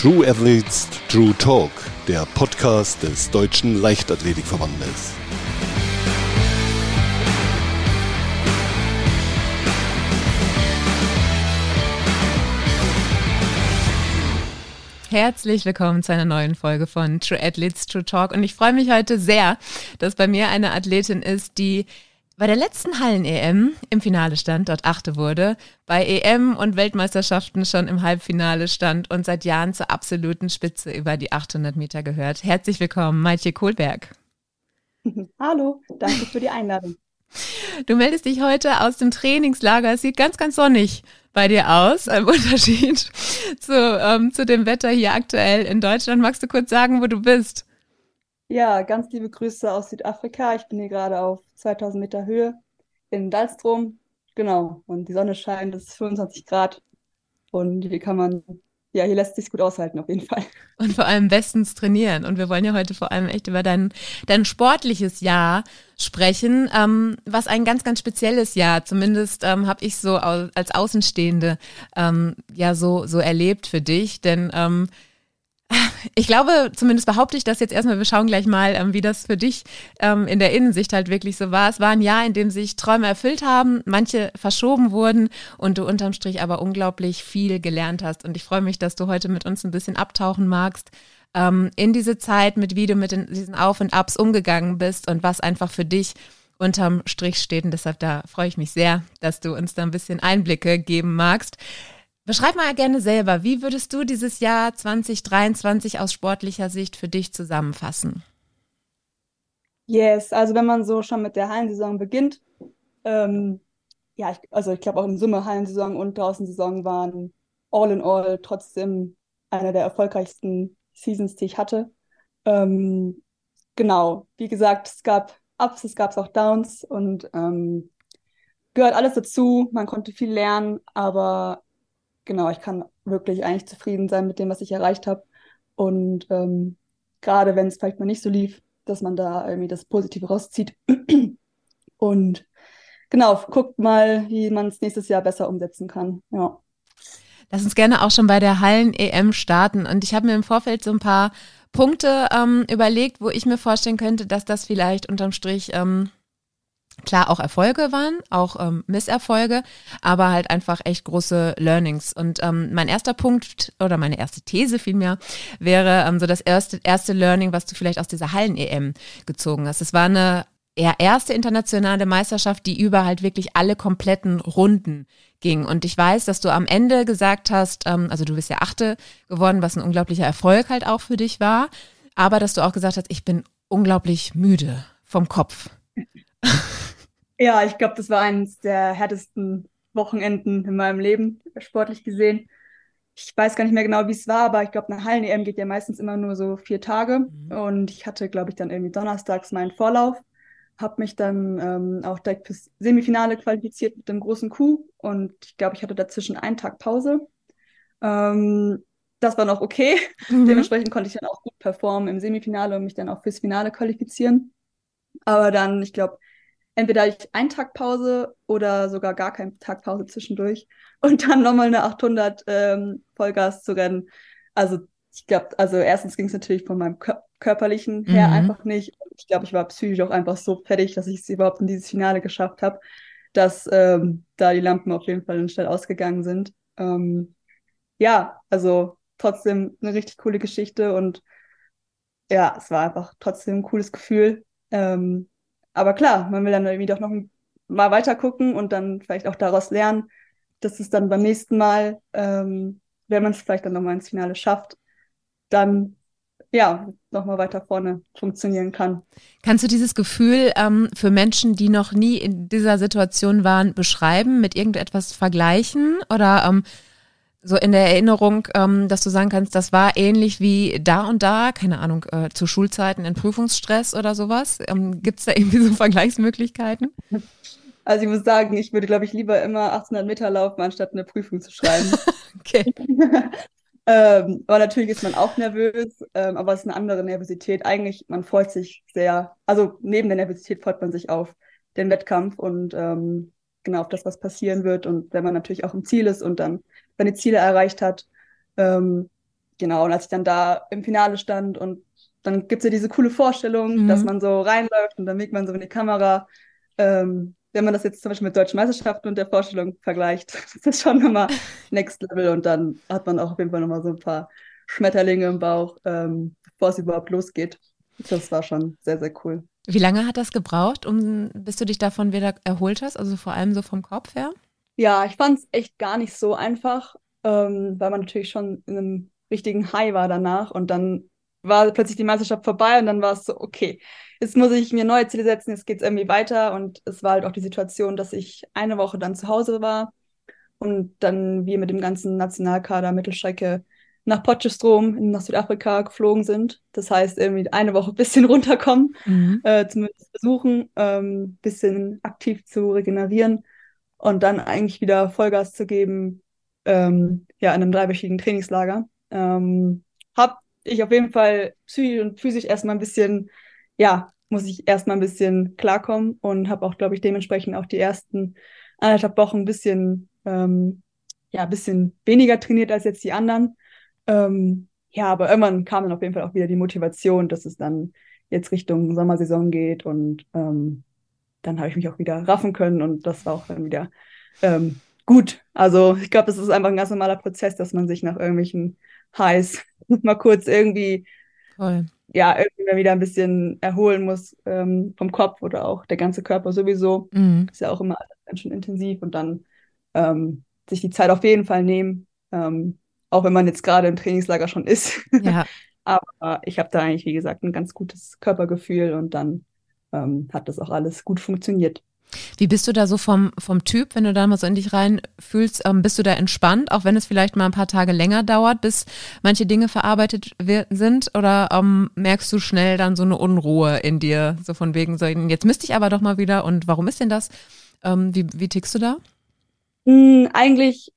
True Athletes True Talk, der Podcast des Deutschen Leichtathletikverbandes. Herzlich willkommen zu einer neuen Folge von True Athletes True Talk und ich freue mich heute sehr, dass bei mir eine Athletin ist, die bei der letzten Hallen-EM im Finale stand, dort achte wurde, bei EM und Weltmeisterschaften schon im Halbfinale stand und seit Jahren zur absoluten Spitze über die 800 Meter gehört. Herzlich willkommen, Maitje Kohlberg. Hallo, danke für die Einladung. Du meldest dich heute aus dem Trainingslager. Es sieht ganz, ganz sonnig bei dir aus, im Unterschied zu, ähm, zu dem Wetter hier aktuell in Deutschland. Magst du kurz sagen, wo du bist? Ja, ganz liebe Grüße aus Südafrika. Ich bin hier gerade auf 2000 Meter Höhe in Dalstrom. Genau. Und die Sonne scheint, es ist 25 Grad. Und hier kann man, ja, hier lässt sich gut aushalten, auf jeden Fall. Und vor allem bestens trainieren. Und wir wollen ja heute vor allem echt über dein, dein sportliches Jahr sprechen, ähm, was ein ganz, ganz spezielles Jahr, zumindest ähm, habe ich so als Außenstehende ähm, ja so, so erlebt für dich. Denn ähm, ich glaube, zumindest behaupte ich das jetzt erstmal, wir schauen gleich mal, ähm, wie das für dich ähm, in der Innensicht halt wirklich so war. Es war ein Jahr, in dem sich Träume erfüllt haben, manche verschoben wurden und du unterm Strich aber unglaublich viel gelernt hast. Und ich freue mich, dass du heute mit uns ein bisschen abtauchen magst ähm, in diese Zeit, mit wie du mit diesen Auf und Abs umgegangen bist und was einfach für dich unterm Strich steht. Und deshalb da freue ich mich sehr, dass du uns da ein bisschen Einblicke geben magst. Beschreib mal gerne selber, wie würdest du dieses Jahr 2023 aus sportlicher Sicht für dich zusammenfassen? Yes, also wenn man so schon mit der Hallensaison beginnt, ähm, ja, ich, also ich glaube auch in Summe Hallensaison und Draußensaison waren all in all trotzdem einer der erfolgreichsten Seasons, die ich hatte. Ähm, genau, wie gesagt, es gab Ups, es gab auch Downs und ähm, gehört alles dazu. Man konnte viel lernen, aber genau, ich kann wirklich eigentlich zufrieden sein mit dem, was ich erreicht habe. Und ähm, gerade wenn es vielleicht mal nicht so lief, dass man da irgendwie das Positive rauszieht. Und genau, guckt mal, wie man es nächstes Jahr besser umsetzen kann. Ja. Lass uns gerne auch schon bei der Hallen-EM starten. Und ich habe mir im Vorfeld so ein paar Punkte ähm, überlegt, wo ich mir vorstellen könnte, dass das vielleicht unterm Strich ähm, klar auch Erfolge waren, auch ähm, Misserfolge, aber halt einfach echt große Learnings. Und ähm, mein erster Punkt oder meine erste These vielmehr wäre ähm, so das erste, erste Learning, was du vielleicht aus dieser Hallen-EM gezogen hast. Es war eine eher erste internationale Meisterschaft, die über halt wirklich alle kompletten Runden ging. Und ich weiß, dass du am Ende gesagt hast, ähm, also du bist ja Achte geworden, was ein unglaublicher Erfolg halt auch für dich war, aber dass du auch gesagt hast, ich bin unglaublich müde vom Kopf. Ja, ich glaube, das war eines der härtesten Wochenenden in meinem Leben, sportlich gesehen. Ich weiß gar nicht mehr genau, wie es war, aber ich glaube, eine Hallen-EM geht ja meistens immer nur so vier Tage. Mhm. Und ich hatte, glaube ich, dann irgendwie donnerstags meinen Vorlauf, habe mich dann ähm, auch direkt fürs Semifinale qualifiziert mit dem großen Coup. Und ich glaube, ich hatte dazwischen einen Tag Pause. Ähm, das war noch okay. Mhm. Dementsprechend konnte ich dann auch gut performen im Semifinale und mich dann auch fürs Finale qualifizieren. Aber dann, ich glaube, entweder ich einen Tag Pause oder sogar gar keinen Tag Pause zwischendurch und dann nochmal eine 800 ähm, Vollgas zu rennen. Also ich glaube, also erstens ging es natürlich von meinem Kör körperlichen her mhm. einfach nicht. Ich glaube, ich war psychisch auch einfach so fertig, dass ich es überhaupt in dieses Finale geschafft habe, dass ähm, da die Lampen auf jeden Fall schnell ausgegangen sind. Ähm, ja, also trotzdem eine richtig coole Geschichte und ja, es war einfach trotzdem ein cooles Gefühl. Ähm, aber klar, man will dann irgendwie doch noch mal weiter gucken und dann vielleicht auch daraus lernen, dass es dann beim nächsten Mal, ähm, wenn man es vielleicht dann nochmal ins Finale schafft, dann ja, nochmal weiter vorne funktionieren kann. Kannst du dieses Gefühl ähm, für Menschen, die noch nie in dieser Situation waren, beschreiben, mit irgendetwas vergleichen? Oder ähm, so in der Erinnerung, ähm, dass du sagen kannst, das war ähnlich wie da und da, keine Ahnung, äh, zu Schulzeiten in Prüfungsstress oder sowas? Ähm, Gibt es da irgendwie so Vergleichsmöglichkeiten? Also ich muss sagen, ich würde, glaube ich, lieber immer 1800 Meter laufen, anstatt eine Prüfung zu schreiben. okay. ähm, aber natürlich ist man auch nervös, ähm, aber es ist eine andere Nervosität. Eigentlich, man freut sich sehr, also neben der Nervosität freut man sich auf den Wettkampf und ähm, genau auf das, was passieren wird. Und wenn man natürlich auch im Ziel ist und dann seine Ziele erreicht hat. Ähm, genau, und als ich dann da im Finale stand und dann gibt es ja diese coole Vorstellung, mhm. dass man so reinläuft und dann winkt man so in die Kamera. Ähm, wenn man das jetzt zum Beispiel mit deutschen Meisterschaften und der Vorstellung vergleicht, das ist schon nochmal Next Level und dann hat man auch auf jeden Fall nochmal so ein paar Schmetterlinge im Bauch, ähm, bevor es überhaupt losgeht. Das war schon sehr, sehr cool. Wie lange hat das gebraucht, um, bis du dich davon wieder erholt hast? Also vor allem so vom Kopf her? Ja, ich fand es echt gar nicht so einfach, ähm, weil man natürlich schon in einem richtigen High war danach und dann war plötzlich die Meisterschaft vorbei und dann war es so, okay, jetzt muss ich mir neue Ziele setzen, jetzt geht es irgendwie weiter und es war halt auch die Situation, dass ich eine Woche dann zu Hause war und dann wir mit dem ganzen Nationalkader Mittelstrecke nach Potchefstroom nach Südafrika geflogen sind. Das heißt, irgendwie eine Woche ein bisschen runterkommen, mhm. äh, zumindest versuchen, ähm, bisschen aktiv zu regenerieren und dann eigentlich wieder Vollgas zu geben, ähm, ja, in einem dreiwöchigen Trainingslager. Ähm, hab ich auf jeden Fall psychisch und physisch erstmal ein bisschen, ja, muss ich erstmal ein bisschen klarkommen und habe auch, glaube ich, dementsprechend auch die ersten anderthalb Wochen ein bisschen, ähm, ja, ein bisschen weniger trainiert als jetzt die anderen. Ähm, ja, aber irgendwann kam dann auf jeden Fall auch wieder die Motivation, dass es dann jetzt Richtung Sommersaison geht und ähm, dann habe ich mich auch wieder raffen können und das war auch dann wieder ähm, gut. Also ich glaube, das ist einfach ein ganz normaler Prozess, dass man sich nach irgendwelchen Highs mal kurz irgendwie Voll. ja irgendwie wieder ein bisschen erholen muss ähm, vom Kopf oder auch der ganze Körper sowieso. Mhm. Ist ja auch immer ganz schön intensiv und dann ähm, sich die Zeit auf jeden Fall nehmen, ähm, auch wenn man jetzt gerade im Trainingslager schon ist. Ja. Aber ich habe da eigentlich, wie gesagt, ein ganz gutes Körpergefühl und dann ähm, hat das auch alles gut funktioniert. Wie bist du da so vom, vom Typ, wenn du da mal so in dich reinfühlst? Ähm, bist du da entspannt, auch wenn es vielleicht mal ein paar Tage länger dauert, bis manche Dinge verarbeitet sind? Oder ähm, merkst du schnell dann so eine Unruhe in dir, so von wegen, so, jetzt müsste ich aber doch mal wieder und warum ist denn das? Ähm, wie, wie tickst du da? Hm, eigentlich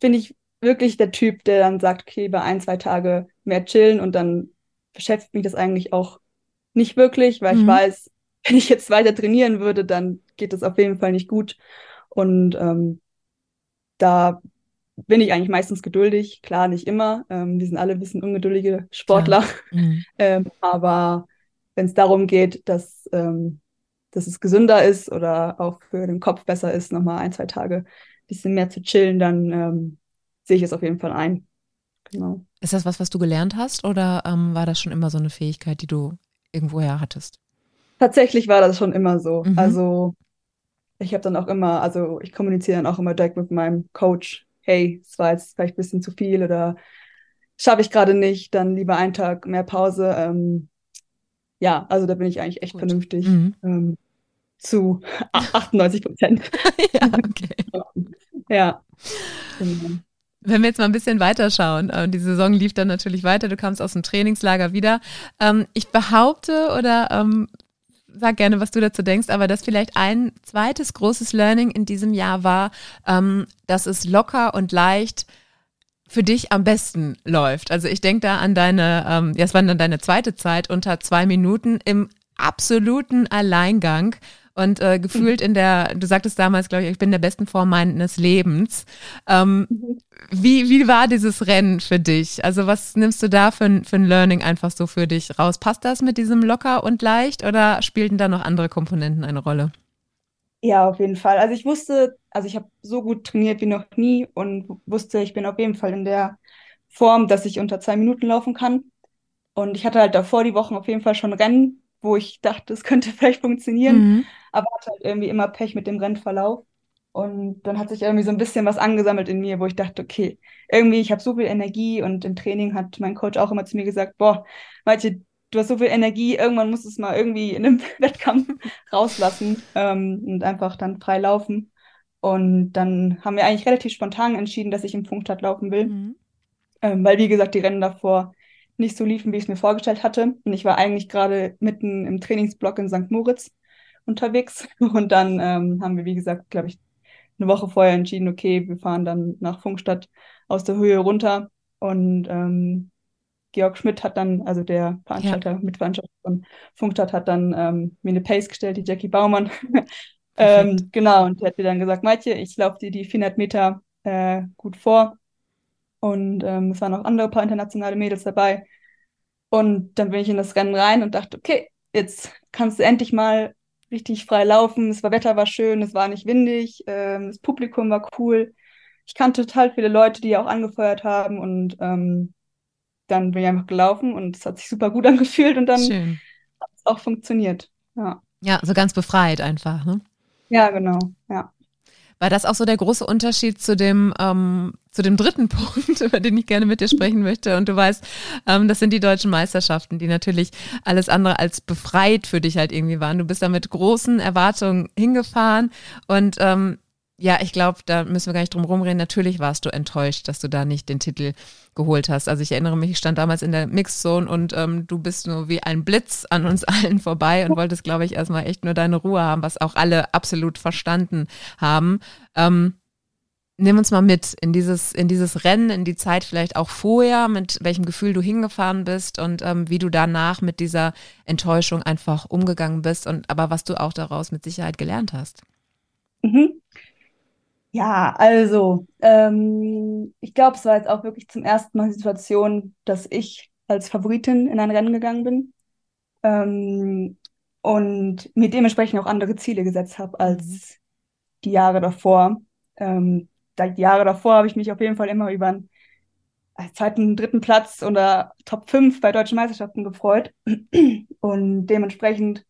bin ich wirklich der Typ, der dann sagt, okay, bei ein, zwei Tage mehr chillen und dann beschäftigt mich das eigentlich auch nicht wirklich, weil mhm. ich weiß, wenn ich jetzt weiter trainieren würde, dann geht es auf jeden Fall nicht gut. Und ähm, da bin ich eigentlich meistens geduldig. Klar, nicht immer. Ähm, wir sind alle ein bisschen ungeduldige Sportler. Ja. Mhm. ähm, aber wenn es darum geht, dass, ähm, dass es gesünder ist oder auch für den Kopf besser ist, nochmal ein, zwei Tage ein bisschen mehr zu chillen, dann ähm, sehe ich es auf jeden Fall ein. Genau. Ist das was, was du gelernt hast oder ähm, war das schon immer so eine Fähigkeit, die du irgendwoher hattest? Tatsächlich war das schon immer so. Mhm. Also ich habe dann auch immer, also ich kommuniziere dann auch immer direkt mit meinem Coach, hey, es war jetzt vielleicht ein bisschen zu viel oder schaffe ich gerade nicht, dann lieber einen Tag mehr Pause. Ähm, ja, also da bin ich eigentlich echt Gut. vernünftig. Mhm. Ähm, zu 98 Prozent. ja, okay. ja. Genau. Wenn wir jetzt mal ein bisschen weiter schauen, äh, die Saison lief dann natürlich weiter, du kamst aus dem Trainingslager wieder. Ähm, ich behaupte oder ähm, sag gerne, was du dazu denkst, aber dass vielleicht ein zweites großes Learning in diesem Jahr war, ähm, dass es locker und leicht für dich am besten läuft. Also ich denke da an deine, ja, es war dann deine zweite Zeit unter zwei Minuten im absoluten Alleingang und äh, gefühlt in der, du sagtest damals, glaube ich, ich bin in der besten Form meines Lebens. Ähm, mhm. wie, wie war dieses Rennen für dich? Also was nimmst du da für, für ein Learning einfach so für dich raus? Passt das mit diesem locker und leicht oder spielten da noch andere Komponenten eine Rolle? Ja, auf jeden Fall. Also ich wusste, also ich habe so gut trainiert wie noch nie und wusste, ich bin auf jeden Fall in der Form, dass ich unter zwei Minuten laufen kann. Und ich hatte halt davor die Wochen auf jeden Fall schon Rennen, wo ich dachte, es könnte vielleicht funktionieren, mhm. aber hatte halt irgendwie immer Pech mit dem Rennverlauf. Und dann hat sich irgendwie so ein bisschen was angesammelt in mir, wo ich dachte, okay, irgendwie, ich habe so viel Energie und im Training hat mein Coach auch immer zu mir gesagt, boah, Malte, du hast so viel Energie, irgendwann musst du es mal irgendwie in einem Wettkampf rauslassen ähm, und einfach dann frei laufen. Und dann haben wir eigentlich relativ spontan entschieden, dass ich im Funkstadt laufen will. Mhm. Ähm, weil, wie gesagt, die Rennen davor nicht so liefen, wie ich es mir vorgestellt hatte. Und ich war eigentlich gerade mitten im Trainingsblock in St. Moritz unterwegs. Und dann ähm, haben wir, wie gesagt, glaube ich, eine Woche vorher entschieden, okay, wir fahren dann nach Funkstadt aus der Höhe runter. Und ähm, Georg Schmidt hat dann, also der Veranstalter, ja. Mitveranstalter von Funkstadt, hat dann ähm, mir eine Pace gestellt, die Jackie Baumann. ähm, genau, und der hat mir dann gesagt, Maitje, ich laufe dir die 400 Meter äh, gut vor. Und ähm, es waren auch andere paar internationale Mädels dabei. Und dann bin ich in das Rennen rein und dachte, okay, jetzt kannst du endlich mal richtig frei laufen. Das Wetter war schön, es war nicht windig, ähm, das Publikum war cool. Ich kannte total viele Leute, die auch angefeuert haben und ähm, dann bin ich einfach gelaufen und es hat sich super gut angefühlt und dann hat es auch funktioniert. Ja. ja, so ganz befreit einfach. Ne? Ja, genau. Ja. War das auch so der große Unterschied zu dem, ähm, zu dem dritten Punkt, über den ich gerne mit dir sprechen möchte? Und du weißt, ähm, das sind die deutschen Meisterschaften, die natürlich alles andere als befreit für dich halt irgendwie waren. Du bist da mit großen Erwartungen hingefahren und ähm, ja, ich glaube, da müssen wir gar nicht drum rumreden. Natürlich warst du enttäuscht, dass du da nicht den Titel geholt hast. Also ich erinnere mich, ich stand damals in der Mixzone und ähm, du bist nur wie ein Blitz an uns allen vorbei und wolltest, glaube ich, erstmal echt nur deine Ruhe haben, was auch alle absolut verstanden haben. Ähm, nimm uns mal mit in dieses, in dieses Rennen, in die Zeit vielleicht auch vorher, mit welchem Gefühl du hingefahren bist und ähm, wie du danach mit dieser Enttäuschung einfach umgegangen bist und aber was du auch daraus mit Sicherheit gelernt hast. Mhm. Ja, also ähm, ich glaube, es war jetzt auch wirklich zum ersten Mal die Situation, dass ich als Favoritin in ein Rennen gegangen bin ähm, und mir dementsprechend auch andere Ziele gesetzt habe als mhm. die Jahre davor. Ähm, die Jahre davor habe ich mich auf jeden Fall immer über einen zweiten, dritten Platz oder Top 5 bei deutschen Meisterschaften gefreut. Und dementsprechend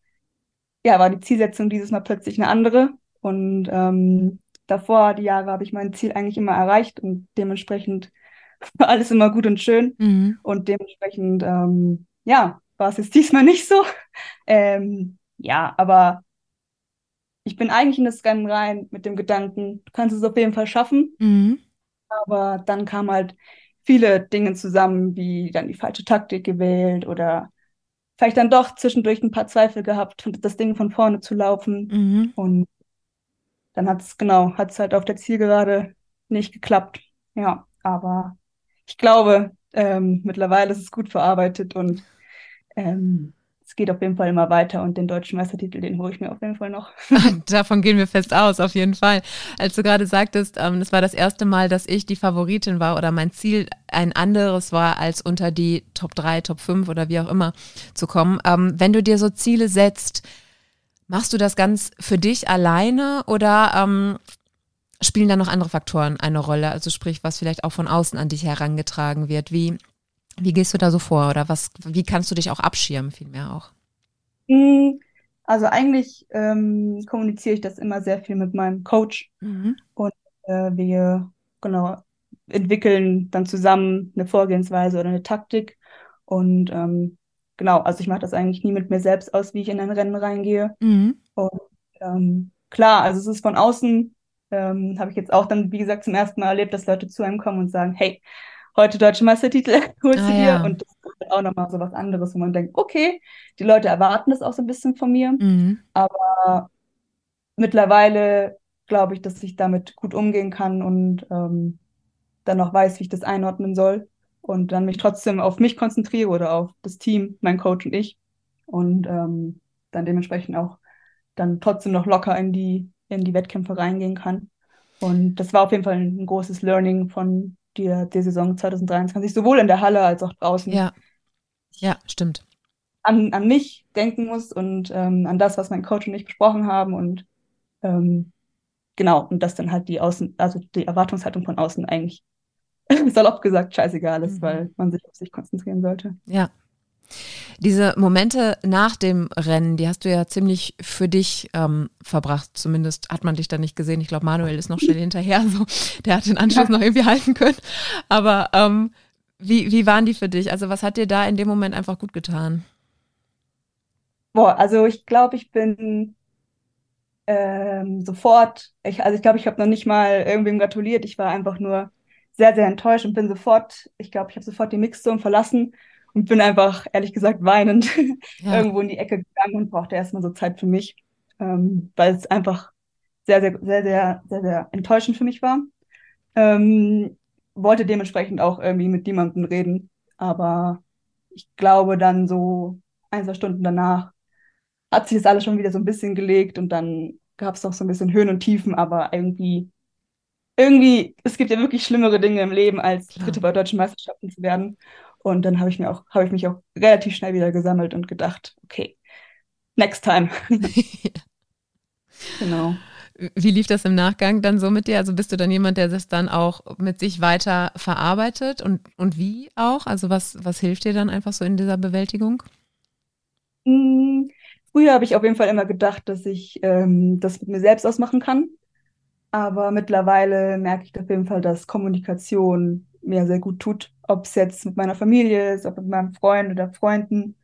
ja, war die Zielsetzung dieses Mal plötzlich eine andere. Und ähm, davor, die Jahre, habe ich mein Ziel eigentlich immer erreicht und dementsprechend war alles immer gut und schön. Mhm. Und dementsprechend, ähm, ja, war es jetzt diesmal nicht so. Ähm, ja, aber ich bin eigentlich in das Rennen rein mit dem Gedanken, du kannst es auf jeden Fall schaffen. Mhm. Aber dann kamen halt viele Dinge zusammen, wie dann die falsche Taktik gewählt oder vielleicht dann doch zwischendurch ein paar Zweifel gehabt, das Ding von vorne zu laufen. Mhm. Und dann hat es genau, hat es halt auf der Zielgerade nicht geklappt. Ja, aber ich glaube, ähm, mittlerweile ist es gut verarbeitet und ähm, es geht auf jeden Fall immer weiter und den deutschen Meistertitel, den hole ich mir auf jeden Fall noch. Davon gehen wir fest aus, auf jeden Fall. Als du gerade sagtest, ähm, war das erste Mal, dass ich die Favoritin war oder mein Ziel ein anderes war, als unter die Top 3, Top 5 oder wie auch immer zu kommen. Ähm, wenn du dir so Ziele setzt, Machst du das ganz für dich alleine oder ähm, spielen da noch andere Faktoren eine Rolle? Also sprich, was vielleicht auch von außen an dich herangetragen wird. Wie, wie gehst du da so vor oder was, wie kannst du dich auch abschirmen, vielmehr auch? Hm, also eigentlich ähm, kommuniziere ich das immer sehr viel mit meinem Coach mhm. und äh, wir genau entwickeln dann zusammen eine Vorgehensweise oder eine Taktik und ähm, genau, also ich mache das eigentlich nie mit mir selbst aus, wie ich in ein Rennen reingehe. Mhm. Und ähm, klar, also es ist von außen, ähm, habe ich jetzt auch dann, wie gesagt, zum ersten Mal erlebt, dass Leute zu einem kommen und sagen, hey, heute deutsche Meistertitel holst ah, du dir. Ja. Und das ist auch nochmal so was anderes, wo man denkt, okay, die Leute erwarten das auch so ein bisschen von mir. Mhm. Aber mittlerweile glaube ich, dass ich damit gut umgehen kann und ähm, dann auch weiß, wie ich das einordnen soll und dann mich trotzdem auf mich konzentriere oder auf das Team, mein Coach und ich und ähm, dann dementsprechend auch dann trotzdem noch locker in die in die Wettkämpfe reingehen kann. Und das war auf jeden Fall ein, großes Learning von der, der Saison 2023, sowohl in der Halle als auch draußen. Ja, ja, stimmt. An, an mich denken muss und ähm, an das, was mein Coach und ich besprochen haben und ähm, genau, und das dann halt die Außen, also die Erwartungshaltung von außen eigentlich salopp gesagt scheißegal ist, mhm. weil man sich auf sich konzentrieren sollte. Ja. Diese Momente nach dem Rennen, die hast du ja ziemlich für dich ähm, verbracht. Zumindest hat man dich da nicht gesehen. Ich glaube, Manuel ist noch schnell hinterher. So, der hat den Anschluss ja. noch irgendwie halten können. Aber ähm, wie, wie waren die für dich? Also was hat dir da in dem Moment einfach gut getan? Boah, also ich glaube, ich bin ähm, sofort, ich, also ich glaube, ich habe noch nicht mal irgendwem gratuliert. Ich war einfach nur sehr, sehr enttäuscht und bin sofort, ich glaube, ich habe sofort die Mixzone verlassen und bin einfach, ehrlich gesagt, weinend ja. irgendwo in die Ecke gegangen und brauchte erstmal so Zeit für mich, ähm, weil es einfach sehr, sehr, sehr, sehr, sehr, sehr enttäuschend für mich war. Ähm, wollte dementsprechend auch irgendwie mit niemandem reden, aber ich glaube dann so ein, zwei Stunden danach hat sich das alles schon wieder so ein bisschen gelegt und dann gab es noch so ein bisschen Höhen und Tiefen, aber irgendwie irgendwie, es gibt ja wirklich schlimmere Dinge im Leben, als Dritte bei deutschen Meisterschaften zu werden. Und dann habe ich mir auch, habe ich mich auch relativ schnell wieder gesammelt und gedacht, okay, next time. genau. Wie lief das im Nachgang dann so mit dir? Also bist du dann jemand, der das dann auch mit sich weiter verarbeitet und, und wie auch? Also was, was hilft dir dann einfach so in dieser Bewältigung? Hm, früher habe ich auf jeden Fall immer gedacht, dass ich ähm, das mit mir selbst ausmachen kann. Aber mittlerweile merke ich auf jeden Fall, dass Kommunikation mir sehr gut tut. Ob es jetzt mit meiner Familie ist, ob mit meinem Freund oder Freunden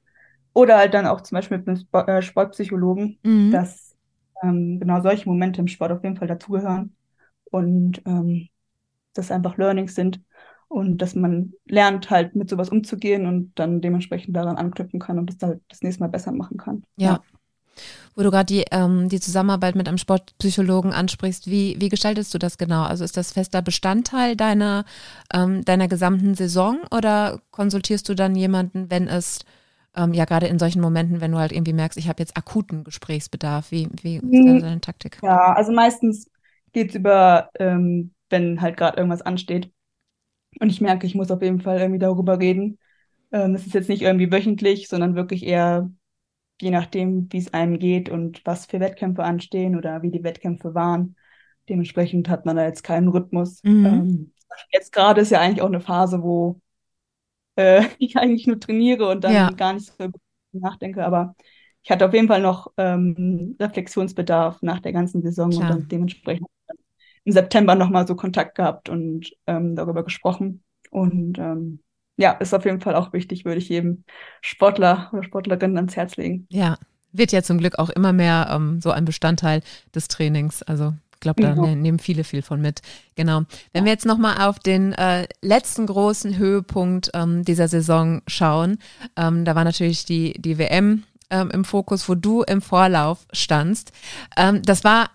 oder halt dann auch zum Beispiel mit einem äh, Sportpsychologen, mhm. dass ähm, genau solche Momente im Sport auf jeden Fall dazugehören und ähm, das einfach Learnings sind und dass man lernt halt mit sowas umzugehen und dann dementsprechend daran anknüpfen kann und das halt das nächste Mal besser machen kann. ja. ja wo du gerade die, ähm, die Zusammenarbeit mit einem Sportpsychologen ansprichst, wie, wie gestaltest du das genau? Also ist das fester Bestandteil deiner, ähm, deiner gesamten Saison oder konsultierst du dann jemanden, wenn es ähm, ja gerade in solchen Momenten, wenn du halt irgendwie merkst, ich habe jetzt akuten Gesprächsbedarf, wie, wie ist da deine Taktik? Ja, also meistens geht es über, ähm, wenn halt gerade irgendwas ansteht und ich merke, ich muss auf jeden Fall irgendwie darüber reden. Ähm, es ist jetzt nicht irgendwie wöchentlich, sondern wirklich eher je nachdem, wie es einem geht und was für Wettkämpfe anstehen oder wie die Wettkämpfe waren. Dementsprechend hat man da jetzt keinen Rhythmus. Mhm. Ähm, jetzt gerade ist ja eigentlich auch eine Phase, wo äh, ich eigentlich nur trainiere und dann ja. gar nicht so nachdenke. Aber ich hatte auf jeden Fall noch ähm, Reflexionsbedarf nach der ganzen Saison Klar. und dann dementsprechend im September nochmal so Kontakt gehabt und ähm, darüber gesprochen. Und ähm, ja, ist auf jeden Fall auch wichtig, würde ich jedem Sportler oder Sportlerin ans Herz legen. Ja, wird ja zum Glück auch immer mehr ähm, so ein Bestandteil des Trainings. Also ich glaube, da genau. Ne, nehmen viele viel von mit. Genau. Wenn wir jetzt nochmal auf den äh, letzten großen Höhepunkt ähm, dieser Saison schauen, ähm, da war natürlich die, die WM ähm, im Fokus, wo du im Vorlauf standst. Ähm, das war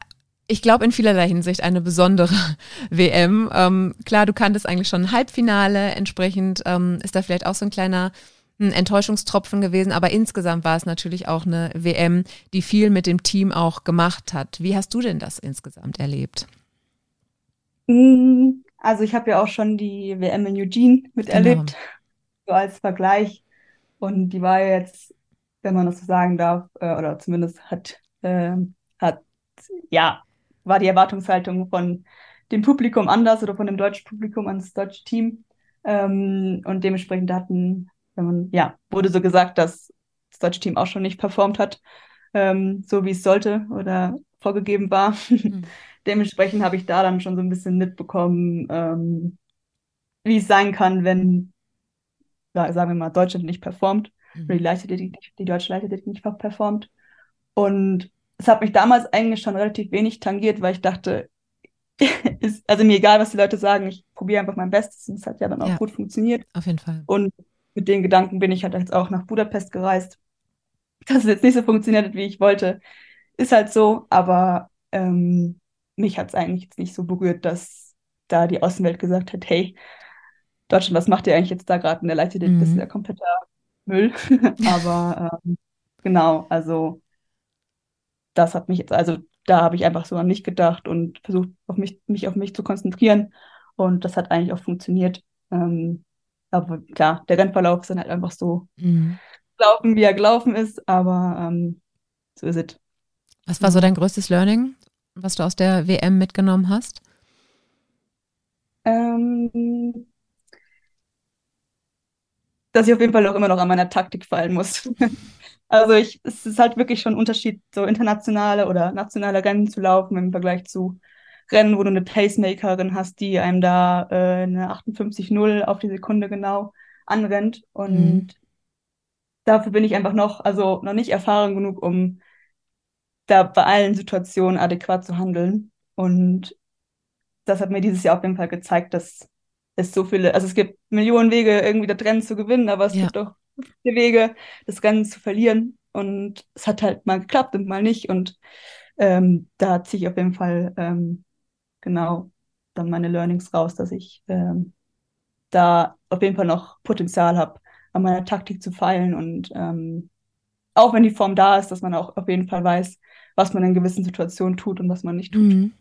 ich glaube, in vielerlei Hinsicht eine besondere WM. Ähm, klar, du kanntest eigentlich schon ein Halbfinale, entsprechend ähm, ist da vielleicht auch so ein kleiner ein Enttäuschungstropfen gewesen, aber insgesamt war es natürlich auch eine WM, die viel mit dem Team auch gemacht hat. Wie hast du denn das insgesamt erlebt? Mm, also ich habe ja auch schon die WM in Eugene miterlebt, genau. so als Vergleich. Und die war jetzt, wenn man das so sagen darf, äh, oder zumindest hat, äh, hat ja war die Erwartungshaltung von dem Publikum anders oder von dem deutschen Publikum ans deutsche Team. Ähm, und dementsprechend hatten, wenn man, ja, wurde so gesagt, dass das deutsche Team auch schon nicht performt hat, ähm, so wie es sollte oder vorgegeben war. Mhm. dementsprechend habe ich da dann schon so ein bisschen mitbekommen, ähm, wie es sein kann, wenn, sagen wir mal, Deutschland nicht performt mhm. oder die, Leichtathletik, die deutsche Leichtathletik nicht performt. Und es hat mich damals eigentlich schon relativ wenig tangiert, weil ich dachte, ist, also mir egal, was die Leute sagen, ich probiere einfach mein Bestes und es hat ja dann auch ja, gut funktioniert. Auf jeden Fall. Und mit den Gedanken bin ich halt jetzt auch nach Budapest gereist. Dass es jetzt nicht so funktioniert hat, wie ich wollte, ist halt so, aber ähm, mich hat es eigentlich jetzt nicht so berührt, dass da die Außenwelt gesagt hat, hey, Deutschland, was macht ihr eigentlich jetzt da gerade in der Leichtathletik? Mhm. Das ist ja kompletter Müll. aber ähm, genau, also das hat mich jetzt, also da habe ich einfach so an mich gedacht und versucht, auf mich, mich auf mich zu konzentrieren. Und das hat eigentlich auch funktioniert. Ähm, aber klar, der Rennverlauf ist dann halt einfach so mhm. gelaufen, wie er gelaufen ist, aber ähm, so ist es. Was war so dein größtes Learning, was du aus der WM mitgenommen hast? Ähm, dass ich auf jeden Fall auch immer noch an meiner Taktik fallen muss. Also ich, es ist halt wirklich schon ein Unterschied, so internationale oder nationale Rennen zu laufen im Vergleich zu Rennen, wo du eine Pacemakerin hast, die einem da äh, eine 58,0 auf die Sekunde genau anrennt. Und mhm. dafür bin ich einfach noch, also noch nicht erfahren genug, um da bei allen Situationen adäquat zu handeln. Und das hat mir dieses Jahr auf jeden Fall gezeigt, dass es so viele, also es gibt Millionen Wege, irgendwie das Rennen zu gewinnen, aber es ja. gibt auch viele Wege, das Rennen zu verlieren. Und es hat halt mal geklappt und mal nicht. Und ähm, da ziehe ich auf jeden Fall ähm, genau dann meine Learnings raus, dass ich ähm, da auf jeden Fall noch Potenzial habe, an meiner Taktik zu feilen. Und ähm, auch wenn die Form da ist, dass man auch auf jeden Fall weiß, was man in gewissen Situationen tut und was man nicht tut. Mhm.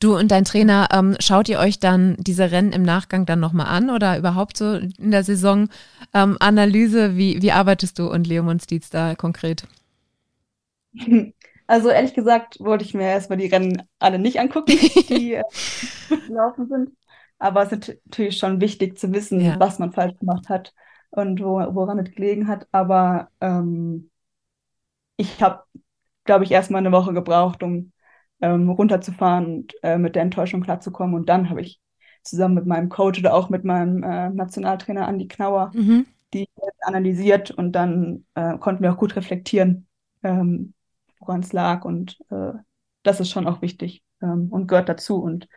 Du und dein Trainer, ähm, schaut ihr euch dann diese Rennen im Nachgang dann nochmal an oder überhaupt so in der Saisonanalyse? Ähm, wie, wie arbeitest du und Leo Monstiz da konkret? Also ehrlich gesagt wollte ich mir erstmal die Rennen alle nicht angucken, die äh, gelaufen sind. Aber es ist natürlich schon wichtig zu wissen, ja. was man falsch gemacht hat und wo, woran es gelegen hat. Aber ähm, ich habe, glaube ich, erstmal eine Woche gebraucht, um ähm, runterzufahren und äh, mit der Enttäuschung klarzukommen. Und dann habe ich zusammen mit meinem Coach oder auch mit meinem äh, Nationaltrainer Andi Knauer mhm. die analysiert und dann äh, konnten wir auch gut reflektieren, ähm, woran es lag. Und äh, das ist schon auch wichtig ähm, und gehört dazu. Und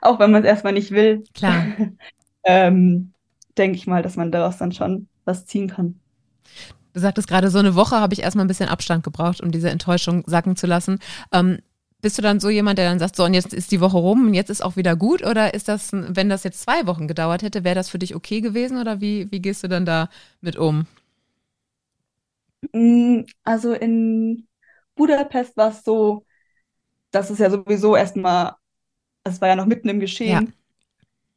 auch wenn man es erstmal nicht will, ähm, denke ich mal, dass man daraus dann schon was ziehen kann. Du sagtest gerade, so eine Woche habe ich erstmal ein bisschen Abstand gebraucht, um diese Enttäuschung sacken zu lassen. Ähm, bist du dann so jemand, der dann sagt, so und jetzt ist die Woche rum und jetzt ist auch wieder gut? Oder ist das, wenn das jetzt zwei Wochen gedauert hätte, wäre das für dich okay gewesen? Oder wie, wie gehst du dann da mit um? Mm, also in Budapest war es so, dass es ja sowieso erstmal, es war ja noch mitten im Geschehen. Ja.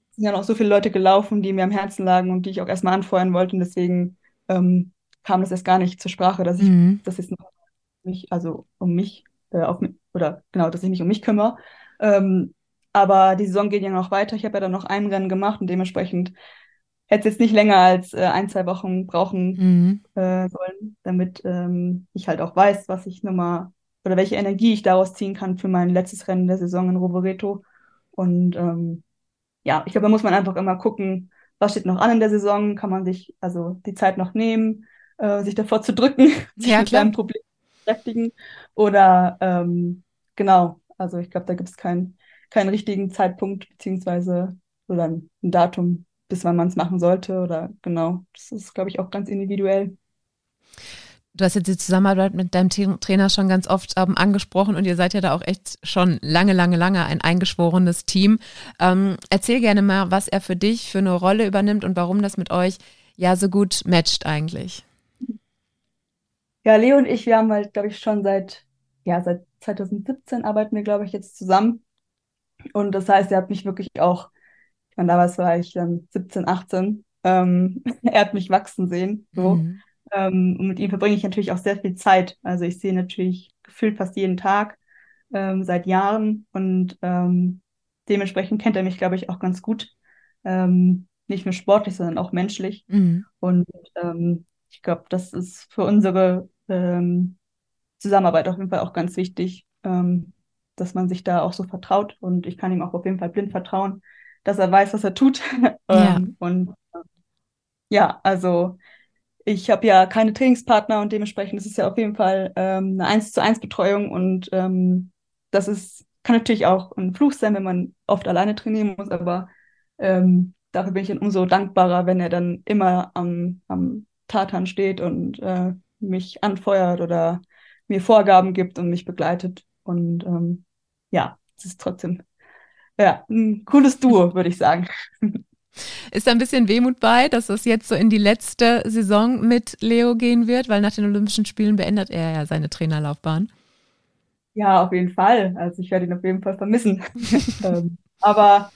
Es sind ja noch so viele Leute gelaufen, die mir am Herzen lagen und die ich auch erstmal anfeuern wollte. Und deswegen ähm, kam das erst gar nicht zur Sprache, dass ich mhm. das jetzt noch nicht, also um mich äh, auf, oder genau, dass ich mich um mich kümmere. Ähm, aber die Saison geht ja noch weiter. Ich habe ja dann noch ein Rennen gemacht und dementsprechend hätte es jetzt nicht länger als äh, ein, zwei Wochen brauchen mhm. äh, sollen, damit ähm, ich halt auch weiß, was ich nochmal oder welche Energie ich daraus ziehen kann für mein letztes Rennen der Saison in Rovereto. Und ähm, ja, ich glaube, da muss man einfach immer gucken, was steht noch an in der Saison, kann man sich also die Zeit noch nehmen, äh, sich davor zu drücken, sich mit seinem Problem beschäftigen oder ähm, genau, also ich glaube, da gibt es keinen keinen richtigen Zeitpunkt beziehungsweise oder ein Datum, bis wann man es machen sollte oder genau. Das ist, glaube ich, auch ganz individuell. Du hast jetzt die Zusammenarbeit mit deinem Trainer schon ganz oft ähm, angesprochen und ihr seid ja da auch echt schon lange, lange, lange ein eingeschworenes Team. Ähm, erzähl gerne mal, was er für dich für eine Rolle übernimmt und warum das mit euch ja so gut matcht eigentlich. Ja, Leo und ich, wir haben halt, glaube ich, schon seit, ja, seit 2017 arbeiten wir, glaube ich, jetzt zusammen. Und das heißt, er hat mich wirklich auch, ich meine, damals war ich dann 17, 18, ähm, er hat mich wachsen sehen. So. Mhm. Ähm, und mit ihm verbringe ich natürlich auch sehr viel Zeit. Also ich sehe natürlich gefühlt fast jeden Tag ähm, seit Jahren und ähm, dementsprechend kennt er mich, glaube ich, auch ganz gut. Ähm, nicht nur sportlich, sondern auch menschlich. Mhm. Und ähm, ich glaube, das ist für unsere ähm, Zusammenarbeit auf jeden Fall auch ganz wichtig, ähm, dass man sich da auch so vertraut. Und ich kann ihm auch auf jeden Fall blind vertrauen, dass er weiß, was er tut. ja. Ähm, und äh, ja, also ich habe ja keine Trainingspartner und dementsprechend ist es ja auf jeden Fall ähm, eine 1 zu 1 Betreuung und ähm, das ist, kann natürlich auch ein Fluch sein, wenn man oft alleine trainieren muss, aber ähm, dafür bin ich dann umso dankbarer, wenn er dann immer am, am Tatan steht und äh, mich anfeuert oder mir Vorgaben gibt und mich begleitet. Und ähm, ja, es ist trotzdem ja, ein cooles Duo, würde ich sagen. Ist da ein bisschen Wehmut bei, dass es jetzt so in die letzte Saison mit Leo gehen wird, weil nach den Olympischen Spielen beendet er ja seine Trainerlaufbahn. Ja, auf jeden Fall. Also ich werde ihn auf jeden Fall vermissen. ähm, aber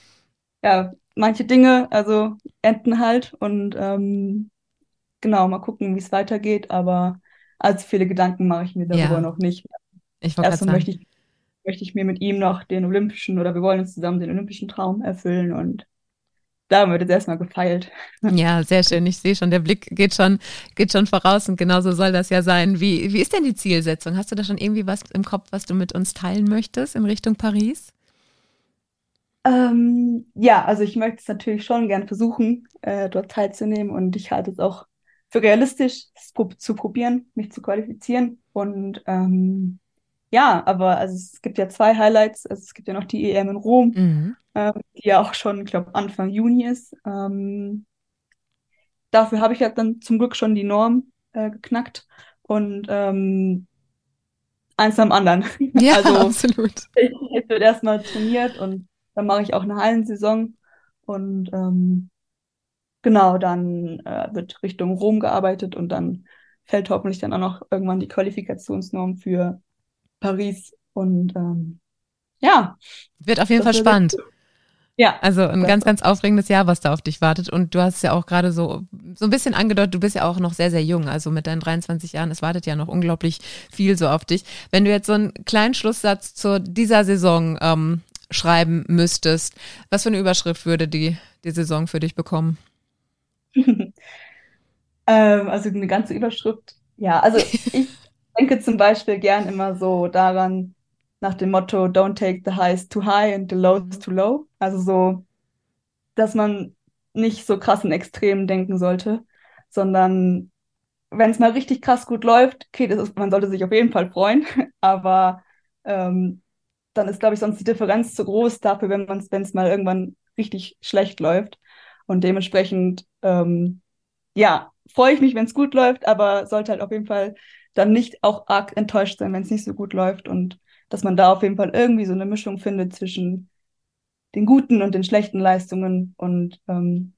ja, manche Dinge, also enden halt und ähm, genau, mal gucken, wie es weitergeht. Aber allzu viele Gedanken mache ich mir darüber ja. noch nicht. Ich Erstmal möchte ich, möchte ich mir mit ihm noch den olympischen oder wir wollen uns zusammen den olympischen Traum erfüllen und da wird jetzt erstmal gefeilt. Ja, sehr schön. Ich sehe schon, der Blick geht schon, geht schon voraus und genauso soll das ja sein. Wie, wie ist denn die Zielsetzung? Hast du da schon irgendwie was im Kopf, was du mit uns teilen möchtest in Richtung Paris? Ähm, ja, also ich möchte es natürlich schon gern versuchen, äh, dort teilzunehmen und ich halte es auch für realistisch, zu probieren, mich zu qualifizieren. Und ähm, ja, aber also es gibt ja zwei Highlights. Also es gibt ja noch die EM in Rom, mhm. ähm, die ja auch schon, ich glaube, Anfang Juni ist. Ähm, dafür habe ich ja dann zum Glück schon die Norm äh, geknackt. Und ähm, eins am anderen. Ja, also, absolut. Ich, ich wird erstmal trainiert und dann mache ich auch eine Hallensaison. Und ähm, genau, dann äh, wird Richtung Rom gearbeitet und dann fällt hoffentlich dann auch noch irgendwann die Qualifikationsnorm für Paris. Und ähm, ja. Wird auf jeden Fall spannend. Ja. Also ein ganz, ganz aufregendes Jahr, was da auf dich wartet. Und du hast ja auch gerade so, so ein bisschen angedeutet, du bist ja auch noch sehr, sehr jung. Also mit deinen 23 Jahren, es wartet ja noch unglaublich viel so auf dich. Wenn du jetzt so einen kleinen Schlusssatz zu dieser Saison ähm, schreiben müsstest, was für eine Überschrift würde die, die Saison für dich bekommen? Ähm, also eine ganze Überschrift. Ja, also ich denke zum Beispiel gern immer so daran, nach dem Motto Don't take the highs too high and the lows too low. Also so, dass man nicht so krass in Extremen denken sollte, sondern wenn es mal richtig krass gut läuft, okay, ist, man sollte sich auf jeden Fall freuen, aber ähm, dann ist, glaube ich, sonst die Differenz zu groß dafür, wenn man wenn es mal irgendwann richtig schlecht läuft. Und dementsprechend, ähm, ja, freue ich mich, wenn es gut läuft, aber sollte halt auf jeden Fall dann nicht auch arg enttäuscht sein, wenn es nicht so gut läuft und dass man da auf jeden Fall irgendwie so eine Mischung findet zwischen den guten und den schlechten Leistungen und ähm,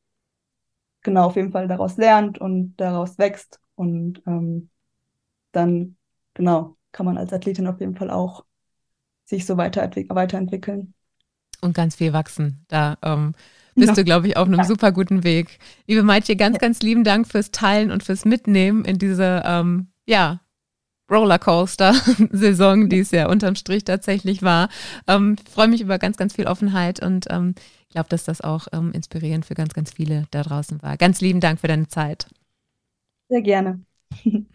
genau auf jeden Fall daraus lernt und daraus wächst und ähm, dann genau kann man als Athletin auf jeden Fall auch sich so weiterentwick weiterentwickeln. Und ganz viel wachsen. Da ähm, bist ja. du, glaube ich, auf einem ja. super guten Weg. Liebe Maitje, ganz, ganz lieben Dank fürs Teilen und fürs Mitnehmen in diese ähm, ja, Rollercoaster-Saison, die es ja unterm Strich tatsächlich war. Ähm, freue mich über ganz, ganz viel Offenheit und ähm, glaube, dass das auch ähm, inspirierend für ganz, ganz viele da draußen war. Ganz lieben Dank für deine Zeit. Sehr gerne.